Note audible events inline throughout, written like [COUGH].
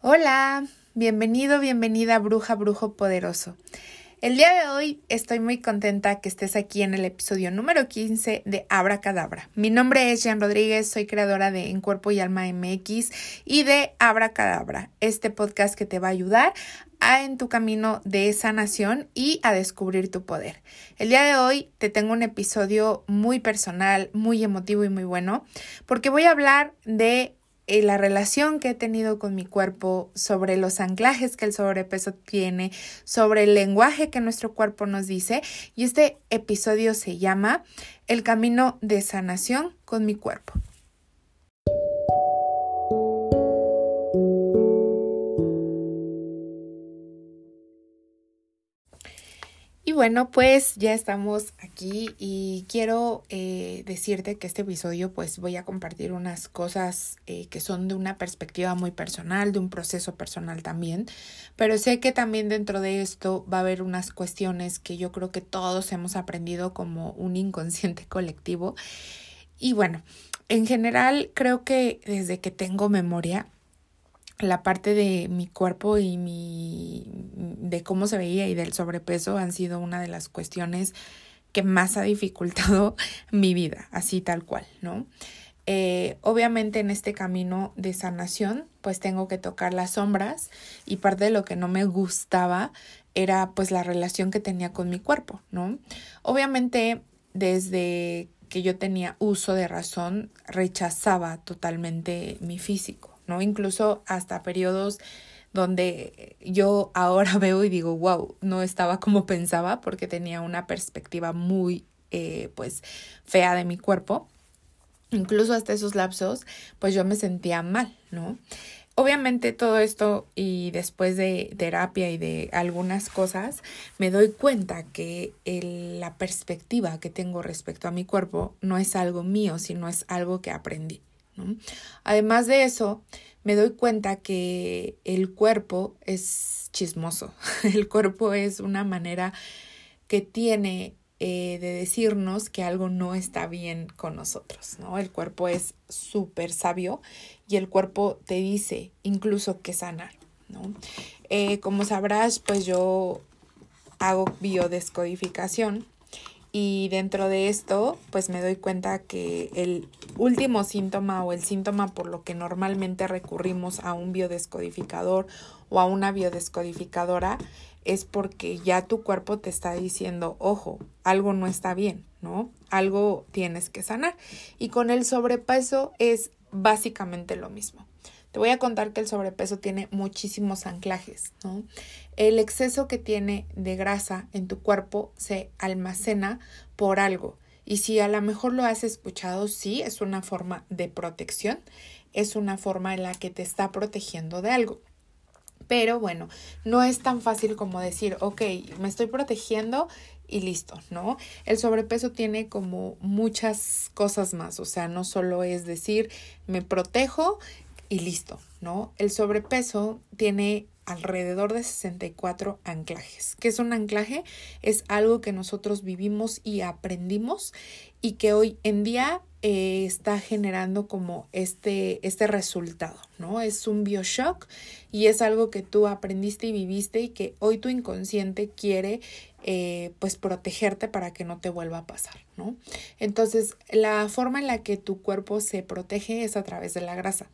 Hola, bienvenido, bienvenida bruja, brujo poderoso. El día de hoy estoy muy contenta que estés aquí en el episodio número 15 de Abra Cadabra. Mi nombre es Jean Rodríguez, soy creadora de En Cuerpo y Alma MX y de Abra Cadabra, este podcast que te va a ayudar a en tu camino de sanación y a descubrir tu poder. El día de hoy te tengo un episodio muy personal, muy emotivo y muy bueno, porque voy a hablar de eh, la relación que he tenido con mi cuerpo, sobre los anclajes que el sobrepeso tiene, sobre el lenguaje que nuestro cuerpo nos dice. Y este episodio se llama El camino de sanación con mi cuerpo. Bueno, pues ya estamos aquí y quiero eh, decirte que este episodio pues voy a compartir unas cosas eh, que son de una perspectiva muy personal, de un proceso personal también, pero sé que también dentro de esto va a haber unas cuestiones que yo creo que todos hemos aprendido como un inconsciente [LAUGHS] colectivo. Y bueno, en general creo que desde que tengo memoria, la parte de mi cuerpo y mi de cómo se veía y del sobrepeso han sido una de las cuestiones que más ha dificultado [LAUGHS] mi vida, así tal cual, ¿no? Eh, obviamente en este camino de sanación, pues tengo que tocar las sombras y parte de lo que no me gustaba era pues la relación que tenía con mi cuerpo, ¿no? Obviamente desde que yo tenía uso de razón, rechazaba totalmente mi físico, ¿no? Incluso hasta periodos donde yo ahora [LAUGHS] veo y digo, wow, no estaba como pensaba porque tenía una perspectiva muy, eh, pues, fea de mi cuerpo. Incluso hasta esos lapsos, pues yo me sentía mal, ¿no? Obviamente todo esto y después de terapia y de algunas cosas, me doy cuenta que la perspectiva que tengo respecto a mi cuerpo no es algo mío, sino es algo que aprendí. Además de eso, me doy cuenta que el cuerpo es chismoso. [LAUGHS] El cuerpo es una manera que tiene eh, de decirnos que algo no está bien con nosotros, ¿no? El cuerpo es súper sabio y el cuerpo te dice incluso que sanar, ¿no? Eh, como sabrás, pues yo hago biodescodificación y dentro de esto, pues me doy cuenta que el último síntoma o el síntoma por lo que normalmente recurrimos a un biodescodificador o a una biodescodificadora es porque ya tu cuerpo te está diciendo, ojo, algo no está bien, ¿no? Algo tienes que sanar. Y con el sobrepeso es básicamente lo mismo. Te voy a contar que el sobrepeso tiene muchísimos anclajes, ¿no? El exceso que tiene de grasa en tu cuerpo se almacena por algo. Y si a lo mejor lo has escuchado, sí, es una forma de protección, es una forma en la que te está protegiendo de algo. Pero bueno, no es tan fácil como decir, ok, me estoy protegiendo y listo, ¿no? El sobrepeso tiene como muchas cosas más, o sea, no solo es decir, me protejo y listo, ¿no? El sobrepeso tiene alrededor de 64 anclajes. ¿Qué es un anclaje? Es algo que nosotros vivimos y aprendimos y que hoy en día eh, está generando como este, este resultado, ¿no? Es un bioshock y es algo que tú aprendiste y viviste y que hoy tu inconsciente quiere eh, pues protegerte para que no te vuelva a pasar, ¿no? Entonces, la forma en la que tu cuerpo se protege es a través de la grasa.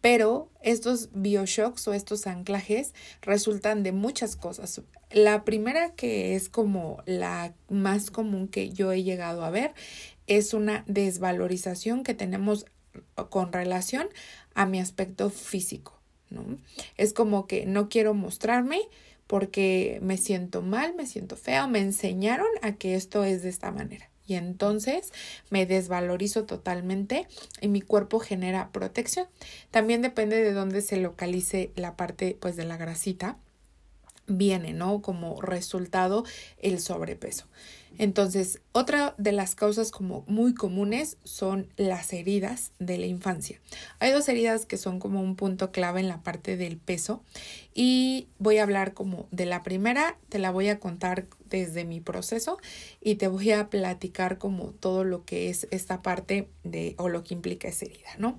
Pero estos bioshocks o estos anclajes resultan de muchas cosas. La primera que es como la más común que yo he llegado a ver es una desvalorización que tenemos con relación a mi aspecto físico, ¿no? Es como que no quiero mostrarme porque me siento mal, me siento feo, me enseñaron a que esto es de esta manera. Y entonces me desvalorizo totalmente y mi cuerpo genera protección. También depende de dónde se localice la parte pues de la grasita viene, ¿no? Como resultado el sobrepeso. Entonces, otra de las causas como muy comunes son las heridas de la infancia. Hay dos heridas que son como un punto clave en la parte del peso y voy a hablar como de la primera, te la voy a contar desde mi proceso y te voy a platicar como todo lo que es esta parte de o lo que implica esa herida, ¿no?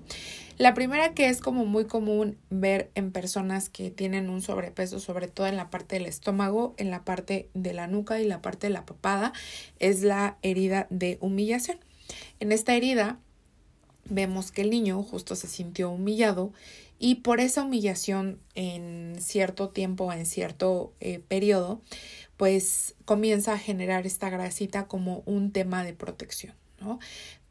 La primera que es como muy común ver en personas que tienen un sobrepeso, sobre todo en la parte del estómago, en la parte de la nuca y la parte de la papada, es la herida de humillación. En esta herida vemos que el niño justo se sintió humillado y por esa humillación en cierto tiempo, en cierto eh, periodo, pues comienza a generar esta grasita como un tema de protección, ¿no?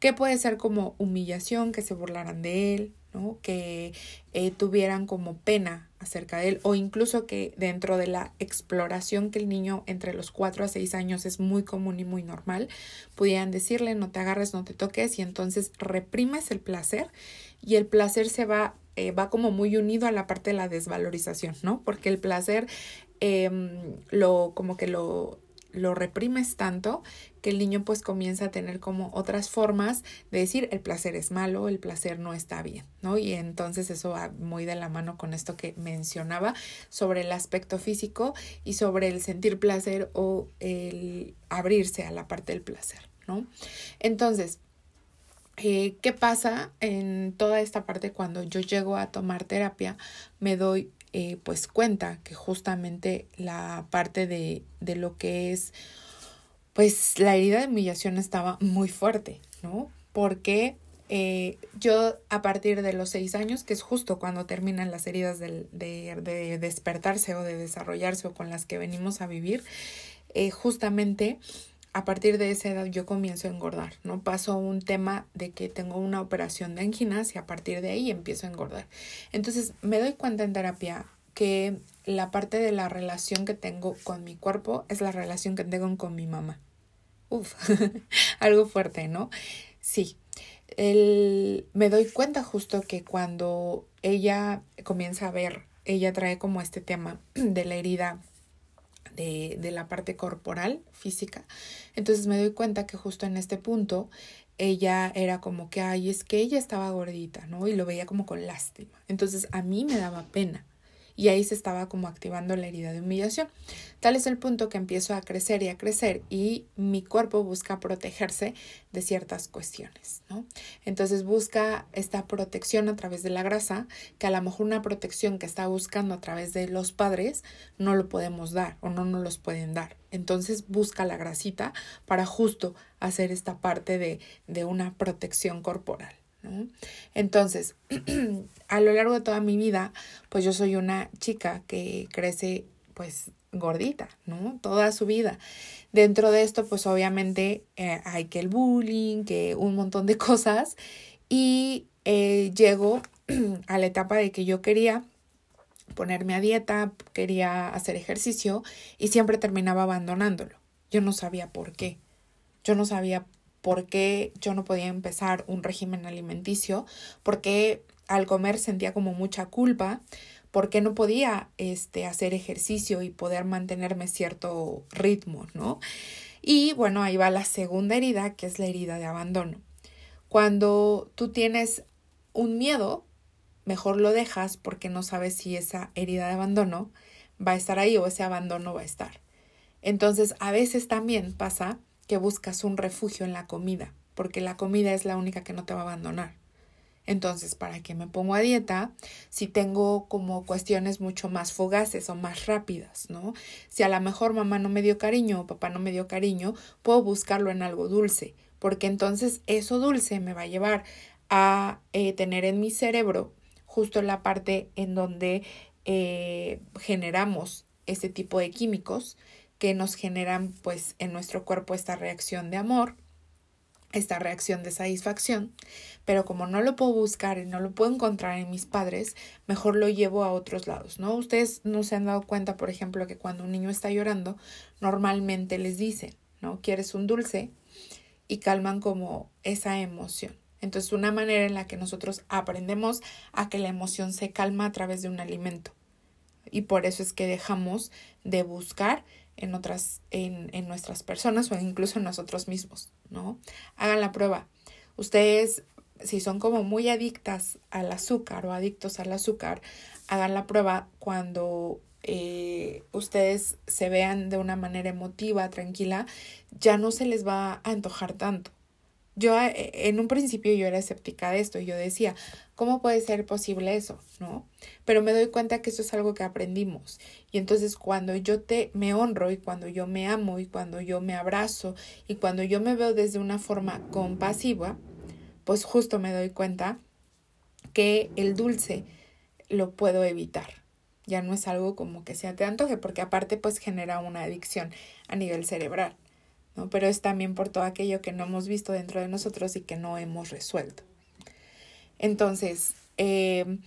Que puede ser como humillación, que se burlaran de él, ¿no? Que eh, tuvieran como pena acerca de él o incluso que dentro de la exploración que el niño entre los 4 a 6 años es muy común y muy normal, pudieran decirle no te agarres, no te toques y entonces reprimes el placer y el placer se va, eh, va como muy unido a la parte de la desvalorización, ¿no? Porque el placer eh, lo como que lo lo reprimes tanto que el niño pues comienza a tener como otras formas de decir el placer es malo, el placer no está bien, ¿no? Y entonces eso va muy de la mano con esto que mencionaba sobre el aspecto físico y sobre el sentir placer o el abrirse a la parte del placer, ¿no? Entonces, eh, ¿qué pasa en toda esta parte cuando yo llego a tomar terapia? Me doy eh, pues cuenta que justamente la parte de, de lo que es pues la herida de humillación estaba muy fuerte, ¿no? Porque eh, yo a partir de los seis años, que es justo cuando terminan las heridas de, de, despertarse o de desarrollarse o con las que venimos a vivir, eh, justamente a partir de esa edad yo comienzo a engordar, ¿no? Paso un tema de que tengo una operación de anginas y a partir de ahí empiezo a engordar. Entonces me doy cuenta en terapia que la parte de la relación que tengo con mi cuerpo es la relación que tengo con mi mamá. Uf, [LAUGHS] algo fuerte, ¿no? Sí. El, me doy cuenta justo que cuando ella comienza a ver, ella trae como este tema [CLEARS THROAT] de la herida de, de la parte corporal, física. Entonces me doy cuenta que justo en este punto ella era como que, ay, es que ella estaba gordita, ¿no? Y lo veía como con lástima. Entonces a mí me daba pena y ahí se estaba como activando la herida de humillación. Tal es el punto que empiezo a crecer y a crecer y mi cuerpo busca protegerse de ciertas cuestiones, ¿no? Entonces busca esta protección a través de la grasa, que a lo mejor una protección que está buscando a través de los padres no lo podemos dar o no nos los pueden dar. Entonces busca la grasita para justo hacer esta parte de, de una protección corporal. Entonces, [CLEARS THROAT] a lo largo de toda mi vida, pues yo soy una chica que crece pues gordita, ¿no? Toda su vida. Dentro de esto, pues obviamente eh, hay que el bullying, que un montón de [LAUGHS] cosas. Y eh, llego [CLEARS THROAT] a la etapa de que yo quería ponerme a dieta, quería hacer ejercicio y siempre terminaba abandonándolo. Yo no sabía por qué. Yo no sabía por qué yo no podía empezar un régimen alimenticio, porque al comer sentía como mucha culpa, porque no podía este, hacer ejercicio y poder mantenerme cierto ritmo, ¿no? Y bueno, ahí va la segunda herida, que es la herida de abandono. Cuando tú tienes un miedo, mejor lo dejas porque no sabes si esa herida de abandono va a estar ahí o ese abandono va a estar. Entonces, a veces también pasa que buscas un refugio en la comida, porque la comida es la única que no te va a abandonar. Entonces, ¿para qué me pongo a dieta si tengo como cuestiones mucho más fugaces o más rápidas, ¿no? Si a lo mejor mamá no me dio cariño o papá no me dio cariño, puedo buscarlo en algo dulce, porque entonces eso dulce me va a llevar a eh, tener en mi cerebro justo la parte en donde eh, generamos ese tipo de químicos que nos generan pues en nuestro cuerpo esta reacción de amor, esta reacción de satisfacción, pero como no lo puedo buscar y no lo puedo encontrar en mis padres, mejor lo llevo a otros lados, ¿no? Ustedes no se han dado cuenta, por ejemplo, que cuando un niño está llorando, normalmente les dicen, ¿no? ¿Quieres un dulce? Y calman como esa emoción. Entonces, una manera en la que nosotros aprendemos a que la emoción se calma a través de un alimento. Y por eso es que dejamos de buscar en otras, en, en nuestras personas o incluso en nosotros mismos, ¿no? Hagan la prueba. Ustedes, si son como muy adictas al azúcar o adictos al azúcar, hagan la prueba cuando eh, ustedes se vean de una manera emotiva, tranquila, ya no se les va a antojar tanto. Yo eh, en un principio yo era escéptica de esto yo decía, ¿cómo puede ser posible eso? ¿No? Pero me doy cuenta que eso es algo que aprendimos. Y entonces cuando yo te me honro y cuando yo me amo y cuando yo me abrazo y cuando yo me veo desde una forma compasiva, pues justo me doy cuenta que el dulce lo puedo evitar. Ya no es algo como que sea te antoje, porque aparte pues genera una adicción a nivel cerebral. ¿No? Pero es también por todo aquello que no hemos visto dentro de nosotros y que no hemos resuelto. Entonces, eh,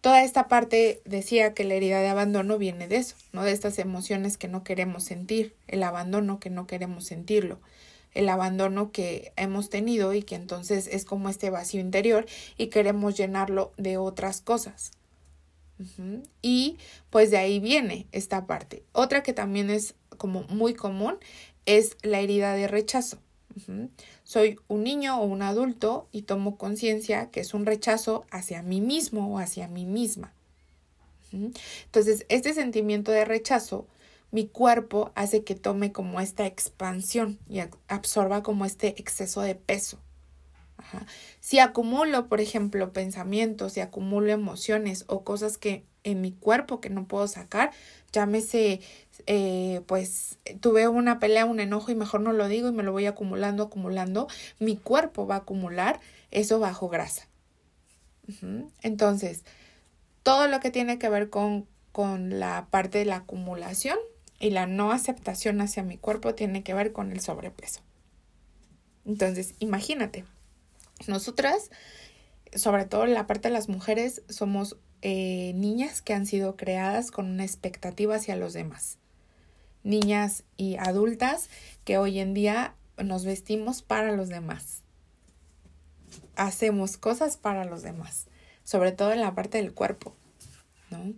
toda esta parte decía que la herida de abandono viene de eso, ¿no? De estas emociones que no queremos sentir, el abandono que no queremos sentirlo, el abandono que hemos tenido y que entonces es como este vacío interior y queremos llenarlo de otras cosas. Y pues de ahí viene esta parte. Otra que también es como muy común es la herida de rechazo. Soy un niño o un adulto y tomo conciencia que es un rechazo hacia mí mismo o hacia mí misma. Entonces, este sentimiento de rechazo, mi cuerpo hace que tome como esta expansión y absorba como este exceso de peso. Si acumulo, por ejemplo, pensamientos, si acumulo emociones o cosas que en mi cuerpo que no puedo sacar, llámese, eh, pues tuve una pelea, un enojo y mejor no lo digo y me lo voy acumulando, acumulando, mi cuerpo va a acumular eso bajo grasa. Entonces, todo lo que tiene que ver con, con la parte de la acumulación y la no aceptación hacia mi cuerpo tiene que ver con el sobrepeso. Entonces, imagínate, nosotras, sobre todo la parte de las mujeres, somos eh, niñas que han sido creadas con una expectativa hacia los demás. Niñas y adultas que hoy en día nos vestimos para los demás. Hacemos cosas para los demás, sobre todo en la parte del cuerpo, ¿no?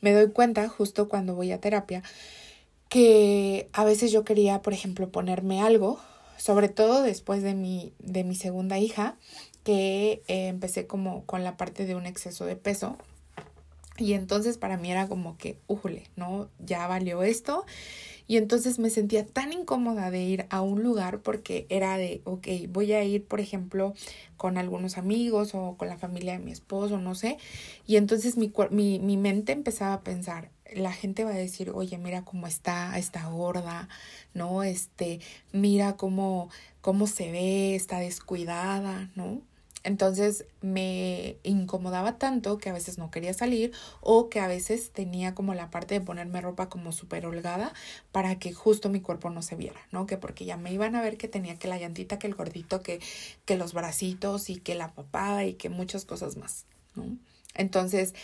Me doy cuenta justo cuando voy a terapia que a veces yo quería, por ejemplo, ponerme algo, sobre todo después de mi, de mi segunda hija, que eh, empecé como con la parte de un exceso de peso. Y entonces para mí era como que, ujule, ¿no? Ya valió esto. Y entonces me sentía tan incómoda de ir a un lugar porque era de, ok, voy a ir, por ejemplo, con algunos amigos o con la familia de mi esposo, no sé. Y entonces mi, mi, mi mente empezaba a pensar, la gente va a decir, oye, mira cómo está, está gorda, ¿no? Este, mira cómo, cómo se ve, está descuidada, ¿no? Entonces me incomodaba tanto que a veces no quería salir o que a veces tenía como la parte de ponerme ropa como súper holgada para que justo mi cuerpo no se viera, ¿no? Que porque ya me iban a ver que tenía que la llantita, que el gordito, que, que los bracitos y que la papada y que muchas cosas más, ¿no? Entonces,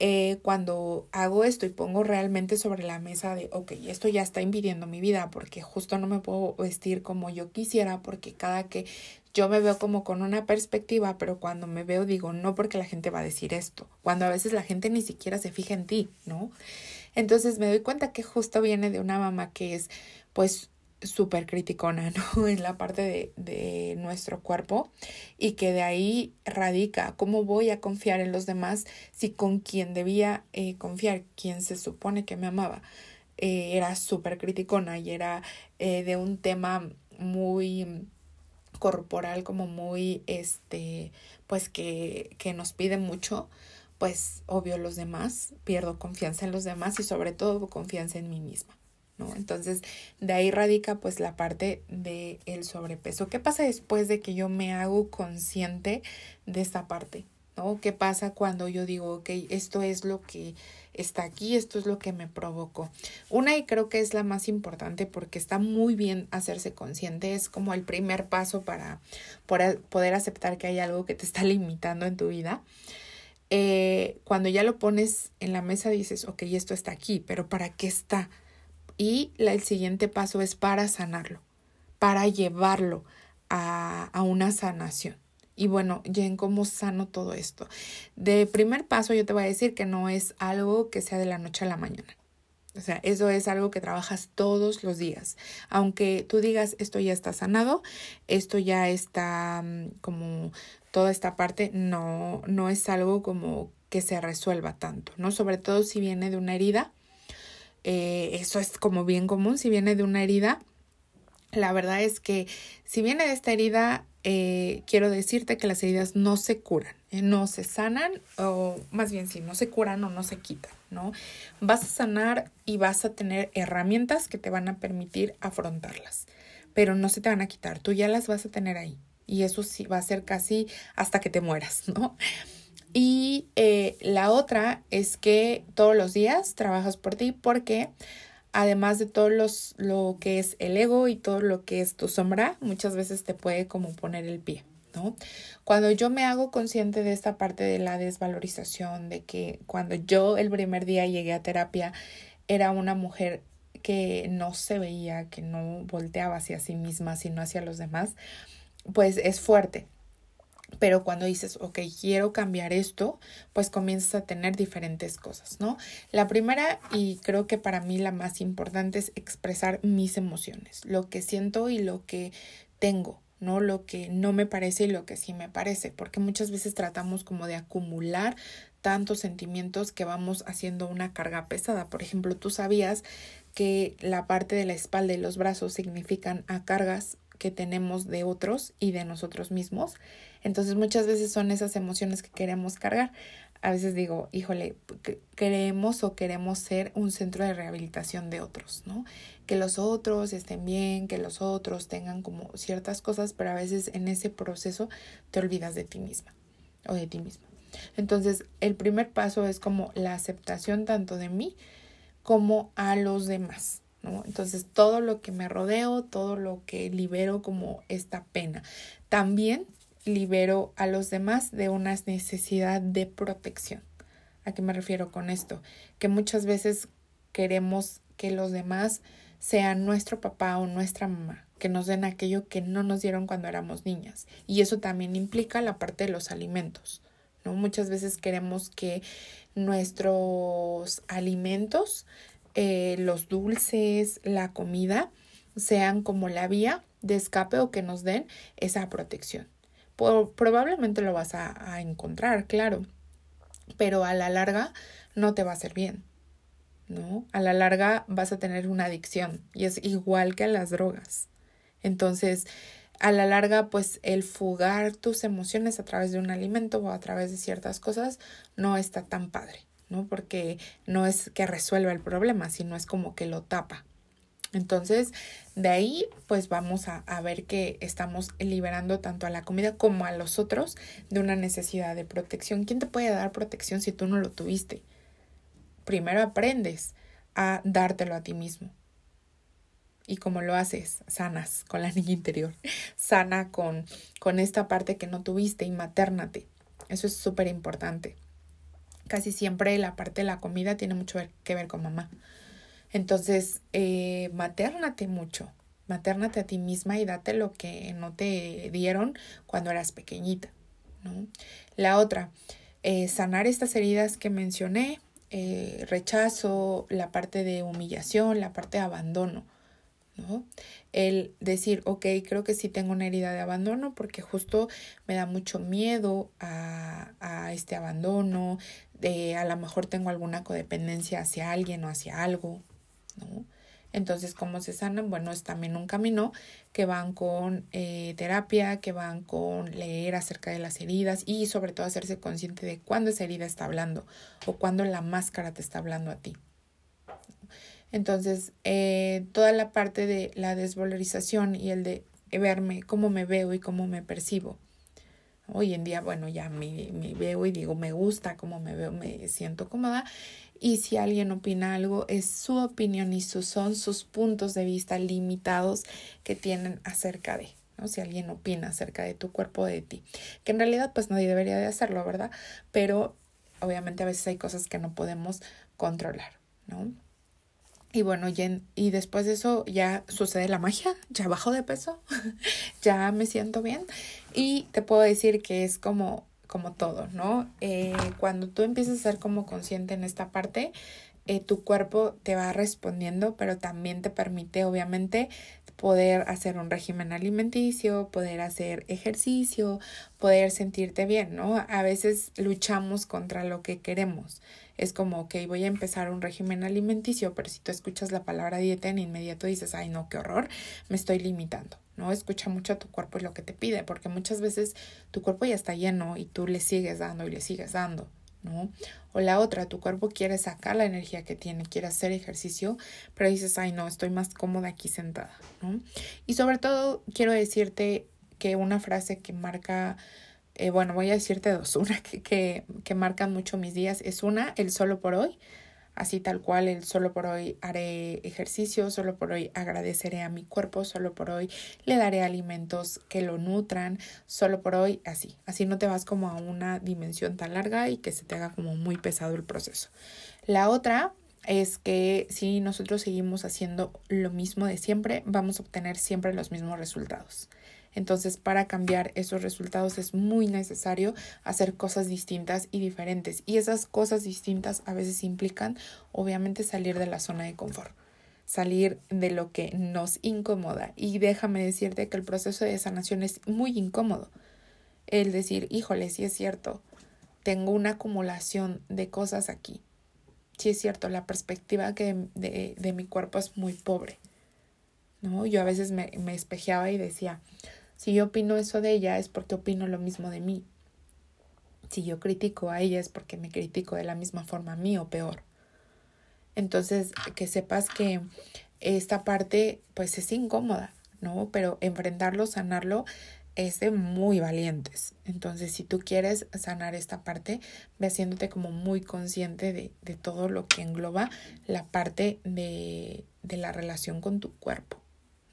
eh, cuando hago esto y pongo realmente sobre la mesa de, ok, esto ya está impidiendo mi vida porque justo no me puedo vestir como yo quisiera porque cada que yo me veo como con una perspectiva, pero cuando me veo digo, no porque la gente va a decir esto, cuando a veces la gente ni siquiera se fija en ti, ¿no? Entonces me doy cuenta que justo viene de una mamá que es pues súper criticona, [LAUGHS] ¿no? En la parte de, de, nuestro cuerpo y que de ahí radica cómo voy a confiar en los demás si con quien debía eh, confiar, quien se supone que me amaba, eh, era súper criticona y era eh, de un tema muy corporal como muy este pues que, que nos pide mucho pues obvio los demás pierdo confianza en los demás y sobre todo confianza en mí misma ¿no? Entonces, de ahí radica pues la parte del el sobrepeso. ¿Qué pasa después de que yo me hago consciente de esta parte? ¿No? ¿Qué pasa cuando yo digo, ok, esto es lo que está aquí, esto es lo que me provocó? Una y creo que es la más importante porque está muy bien hacerse consciente, es como el primer paso para poder aceptar que hay algo que te está [LAUGHS] limitando en tu vida. Eh, cuando ya lo pones en la mesa dices, ok, esto está aquí, pero ¿para qué está? y el siguiente paso es para sanarlo, para llevarlo a, a una sanación. Y bueno, en ¿cómo sano todo esto? De primer paso yo te voy a decir que no es algo que sea de la noche a la mañana. O sea, eso es algo que trabajas todos los días. Aunque tú digas, esto ya está sanado, esto ya está mm, como toda esta parte, no, no es algo como que se resuelva tanto, ¿no? Sobre todo si viene de una herida. Eh, eso es como bien común, si viene de una herida. La verdad es que si viene de esta herida, eh, quiero decirte que las heridas no se curan, eh, no se sanan, o más bien si no se curan o no se quitan, ¿no? Vas a sanar y vas a tener herramientas que te van a permitir afrontarlas, pero no se te van a quitar, tú ya las vas a tener ahí. Y eso sí va a ser casi hasta que te mueras, ¿no? Y eh, la otra es que todos los días trabajas por ti porque además de todo lo que es el ego y todo lo que es tu sombra, muchas veces te puede como poner el pie, ¿no? Cuando yo me hago consciente de esta parte de la desvalorización, de que cuando yo el primer día llegué a terapia era una mujer que no se veía, que no volteaba hacia sí misma, sino hacia los demás, pues es fuerte, pero cuando dices, ok, quiero cambiar esto, pues comienzas a tener diferentes cosas, ¿no? La primera, y creo que para mí la más importante, es expresar mis emociones, lo que siento y lo que tengo, ¿no? Lo que no me parece y lo que sí me parece, porque muchas veces tratamos como de acumular tantos sentimientos que vamos haciendo una carga pesada. Por ejemplo, tú sabías que la parte de la espalda y los brazos significan a cargas que tenemos de otros y de nosotros mismos. Entonces muchas veces son esas emociones que queremos cargar. A veces digo, híjole, queremos o queremos ser un centro de rehabilitación de otros, ¿no? Que los otros estén bien, que los otros tengan como ciertas cosas, pero a veces en ese proceso te olvidas de ti misma o de ti mismo. Entonces, el primer paso es como la aceptación tanto de mí como a los demás. Entonces, todo lo que me rodeo, todo lo que libero como esta pena. También libero a los demás de una necesidad de protección. ¿A qué me refiero con esto? Que muchas veces queremos que los demás sean nuestro papá o nuestra mamá, que nos den aquello que no nos dieron cuando éramos niñas. Y eso también implica la parte de los alimentos. ¿no? Muchas veces queremos que nuestros alimentos eh, los dulces, la comida, sean como la vía de escape o que nos den esa protección. Probablemente lo vas a, a encontrar, claro, pero a la larga no te va a hacer bien. ¿no? A la larga vas a tener una adicción y es igual que a las drogas. Entonces, a la larga, pues el fugar tus emociones a través de un alimento o a través de ciertas cosas no está tan padre. ¿no? Porque no es que resuelva el problema, sino es como que lo tapa. Entonces, de ahí, pues vamos a, a, ver que estamos liberando tanto a la comida como a los otros de una necesidad de protección. ¿Quién te puede dar protección si tú no lo tuviste? Primero aprendes a dártelo a ti mismo. Y como lo haces, sanas con la [LAUGHS] niña interior, sana con, con esta parte que no tuviste y maternate. Eso es súper importante casi siempre la parte de la comida tiene mucho que ver con mamá. Entonces, eh, maternate mucho, maternate a ti misma y date lo que no te dieron cuando eras pequeñita. ¿no? La otra, eh, sanar estas heridas que mencioné, eh, rechazo, la parte de humillación, la parte de abandono. ¿no? El decir, ok, creo que sí tengo una herida de abandono porque justo me da mucho miedo a, a este abandono, de a lo mejor tengo alguna codependencia hacia alguien o hacia algo, ¿no? Entonces, ¿cómo se sanan? Bueno, es también un camino que van con eh, terapia, que van con leer acerca de las heridas y sobre todo hacerse consciente de cuándo esa herida está hablando o cuándo la máscara te está hablando a ti. Entonces, eh, toda la parte de la desvalorización y el de verme, cómo me veo y cómo me percibo, Hoy en día, bueno, ya me, me veo y digo, me gusta cómo me veo, me siento cómoda. Y si alguien opina algo, es su opinión y sus, son sus puntos de vista limitados que tienen acerca de, ¿no? Si alguien opina acerca de tu cuerpo, de ti. Que en realidad, pues nadie debería de hacerlo, ¿verdad? Pero obviamente a veces hay cosas que no podemos controlar, ¿no? Y bueno, y, después de eso ya sucede la magia, ya bajo de peso, [LAUGHS] ya me siento bien y te puedo decir que es como, como todo, ¿no? Eh, cuando tú empiezas a ser como consciente en esta parte, eh, tu cuerpo te va respondiendo, pero también te permite, obviamente, poder hacer un régimen alimenticio, poder hacer ejercicio, poder sentirte bien, ¿no? A veces luchamos contra lo que queremos. Es como, ok, voy a empezar un régimen alimenticio, pero si tú escuchas la palabra dieta en inmediato dices, ay, no, qué horror, me estoy limitando. ¿No? Escucha mucho a tu cuerpo y lo que te pide, porque muchas veces tu cuerpo ya está lleno y tú le sigues dando y le sigues dando. ¿no? O la otra, tu cuerpo quiere sacar la energía que tiene, quiere hacer ejercicio, pero dices, ay no, estoy más cómoda aquí sentada, ¿no? Y sobre todo quiero decirte que una frase que marca, eh, bueno, voy a decirte dos, [LAUGHS] una que, que, que marcan mucho mis días es una, el solo por hoy, así tal cual, el solo por hoy haré ejercicio, solo por hoy agradeceré a mi cuerpo, solo por hoy le daré alimentos que lo nutran, solo por hoy así, así no te vas como a una dimensión tan larga y que se te haga como muy pesado el proceso. La otra es que si nosotros seguimos haciendo lo mismo de siempre, vamos a obtener siempre los mismos resultados. Entonces, para cambiar esos resultados es muy necesario hacer cosas distintas y diferentes. Y esas cosas distintas a veces implican, obviamente, salir de la zona de confort salir de lo que nos incomoda. Y déjame decirte que el proceso de sanación es muy incómodo. El decir, híjole, sí es cierto, tengo una acumulación de cosas aquí. Sí es cierto, la perspectiva que de, de, mi cuerpo es muy pobre. ¿no? Yo a veces me, me espejeaba y decía, si yo opino eso de ella es porque opino lo mismo de mí. Si yo critico a ella es porque me critico de la misma forma a mí o peor. Entonces, que sepas que esta parte pues es incómoda, ¿no? Pero enfrentarlo, sanarlo es de muy valientes. Entonces, si tú quieres sanar esta parte, ve haciéndote como muy consciente de, de todo lo que engloba la parte de, de la relación con tu cuerpo.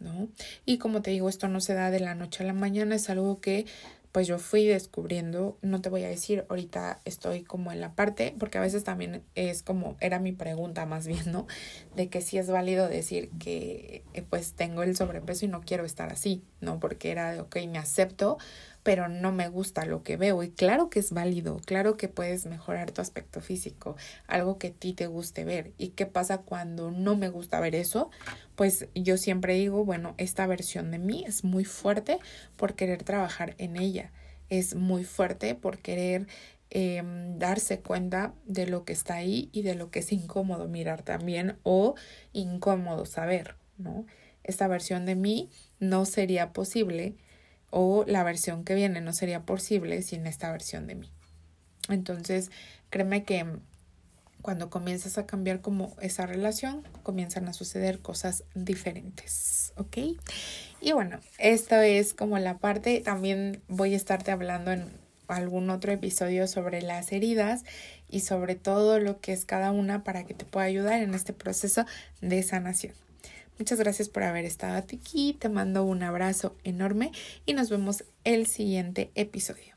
¿No? Y como te digo, esto no se da de la noche a la mañana, es algo que pues yo fui descubriendo, no te voy a decir, ahorita estoy como en la parte, porque a veces también es como, era mi pregunta más bien, ¿no? De que si es válido decir que eh, pues tengo el sobrepeso y no quiero estar así, ¿no? Porque era de, ok, me acepto, pero no me gusta lo que veo. Y claro que es válido, claro que puedes mejorar tu aspecto físico, algo que a ti te guste ver. ¿Y qué pasa cuando no me gusta ver eso? Pues yo siempre digo, bueno, esta versión de mí es muy fuerte por querer trabajar en ella, es muy fuerte por querer eh, darse cuenta de lo que está ahí y de lo que es incómodo mirar también o incómodo saber, ¿no? Esta versión de mí no sería posible o la versión que viene no sería posible sin esta versión de mí. Entonces, créeme que cuando comienzas a cambiar como esa relación, comienzan a suceder cosas diferentes, ¿ok? Y bueno, esto es como la parte, también voy a estarte hablando en algún otro episodio sobre las heridas y sobre todo lo que es cada una para que te pueda ayudar en este proceso de sanación. Muchas gracias por haber estado aquí. Te mando un abrazo enorme y nos vemos el siguiente episodio.